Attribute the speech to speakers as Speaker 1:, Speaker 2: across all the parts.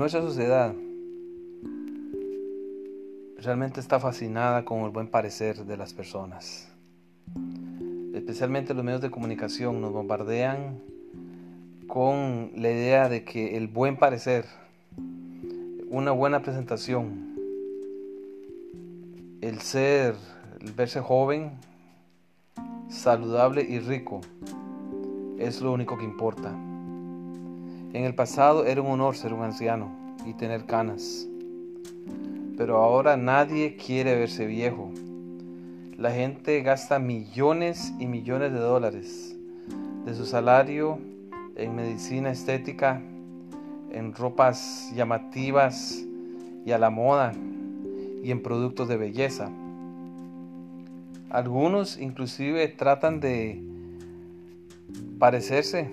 Speaker 1: Nuestra sociedad realmente está fascinada con el buen parecer de las personas. Especialmente los medios de comunicación nos bombardean con la idea de que el buen parecer, una buena presentación, el ser, el verse joven, saludable y rico, es lo único que importa. En el pasado era un honor ser un anciano y tener canas pero ahora nadie quiere verse viejo. La gente gasta millones y millones de dólares de su salario en medicina estética, en ropas llamativas y a la moda y en productos de belleza. Algunos inclusive tratan de parecerse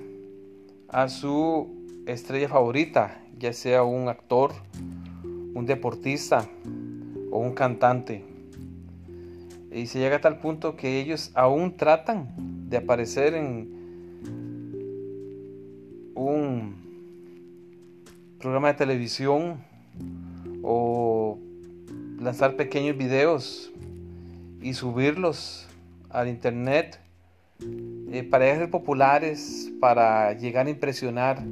Speaker 1: a su estrella favorita, ya sea un actor, un deportista o un cantante. Y se llega a tal punto que ellos aún tratan de aparecer en un programa de televisión o lanzar pequeños videos y subirlos al internet eh, para ser populares, para llegar a impresionar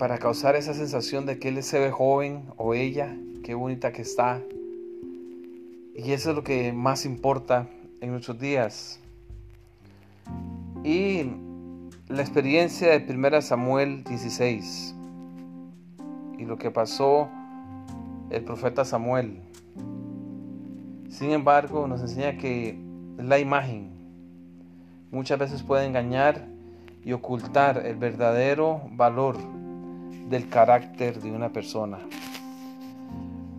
Speaker 1: para causar esa sensación de que él se ve joven o ella, qué bonita que está. Y eso es lo que más importa en nuestros días. Y la experiencia de 1 Samuel 16 y lo que pasó el profeta Samuel. Sin embargo, nos enseña que la imagen muchas veces puede engañar y ocultar el verdadero valor del carácter de una persona.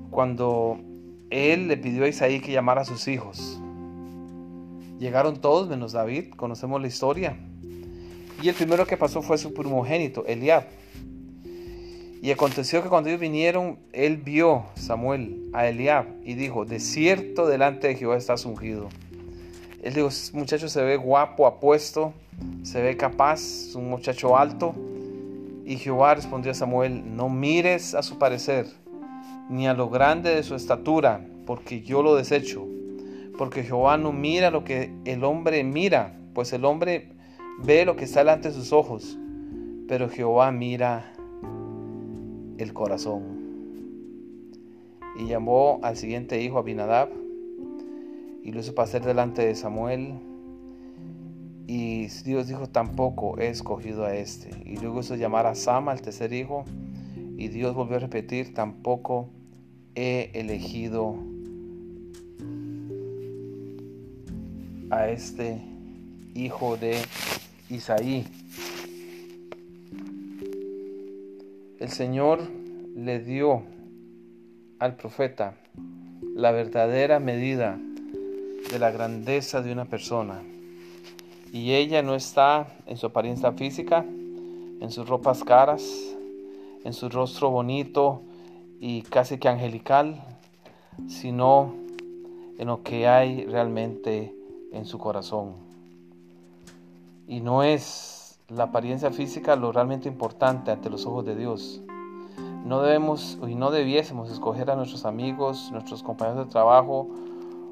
Speaker 1: Cuando él le pidió a Isaí que llamara a sus hijos, llegaron todos menos David, conocemos la historia. Y el primero que pasó fue su primogénito, Eliab. Y aconteció que cuando ellos vinieron, él vio Samuel a Eliab y dijo, de cierto delante de Jehová estás ungido. Él dijo, muchacho se ve guapo, apuesto, se ve capaz, un muchacho alto. Y Jehová respondió a Samuel, no mires a su parecer, ni a lo grande de su estatura, porque yo lo desecho. Porque Jehová no mira lo que el hombre mira, pues el hombre ve lo que está delante de sus ojos, pero Jehová mira el corazón. Y llamó al siguiente hijo Abinadab y lo hizo pasar delante de Samuel y Dios dijo, tampoco he escogido a este. Y luego hizo llamar a Sama, el tercer hijo. Y Dios volvió a repetir, tampoco he elegido a este hijo de Isaí. El Señor le dio al profeta la verdadera medida de la grandeza de una persona. Y ella no está en su apariencia física, en sus ropas caras, en su rostro bonito y casi que angelical, sino en lo que hay realmente en su corazón. Y no es la apariencia física lo realmente importante ante los ojos de Dios. No debemos y no debiésemos escoger a nuestros amigos, nuestros compañeros de trabajo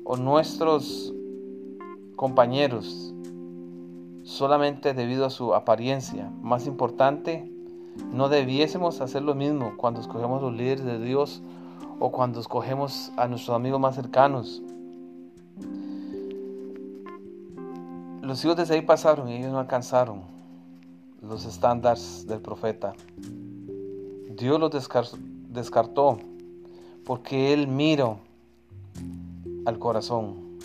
Speaker 1: o nuestros compañeros solamente debido a su apariencia. Más importante, no debiésemos hacer lo mismo cuando escogemos los líderes de Dios o cuando escogemos a nuestros amigos más cercanos. Los hijos de ahí pasaron y ellos no alcanzaron los estándares del profeta. Dios los descartó porque Él miró al corazón.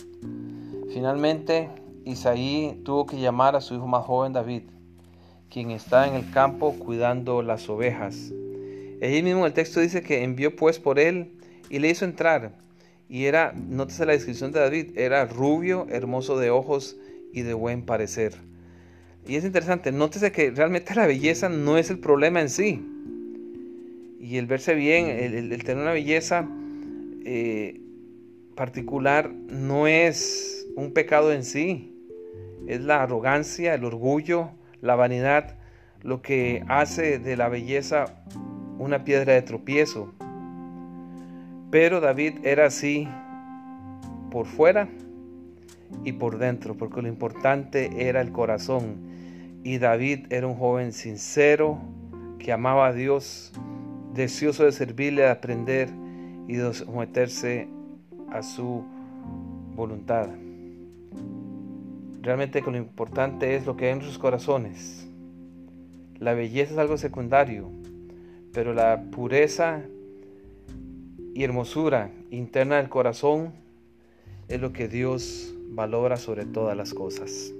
Speaker 1: Finalmente, Isaí tuvo que llamar a su hijo más joven David, quien está en el campo cuidando las ovejas. Allí mismo el texto dice que envió pues por él y le hizo entrar. Y era, nótese la descripción de David, era rubio, hermoso de ojos y de buen parecer. Y es interesante, nótese que realmente la belleza no es el problema en sí. Y el verse bien, el, tener una belleza eh, particular no es un pecado en sí es la arrogancia, el orgullo, la vanidad, lo que hace de la belleza una piedra de tropiezo. Pero David era así por fuera y por dentro, porque lo importante era el corazón. Y David era un joven sincero que amaba a Dios, deseoso de servirle, de aprender y de someterse a su voluntad. Realmente lo importante es lo que hay en sus corazones. La belleza es algo secundario, pero la pureza y hermosura interna del corazón es lo que Dios valora sobre todas las cosas.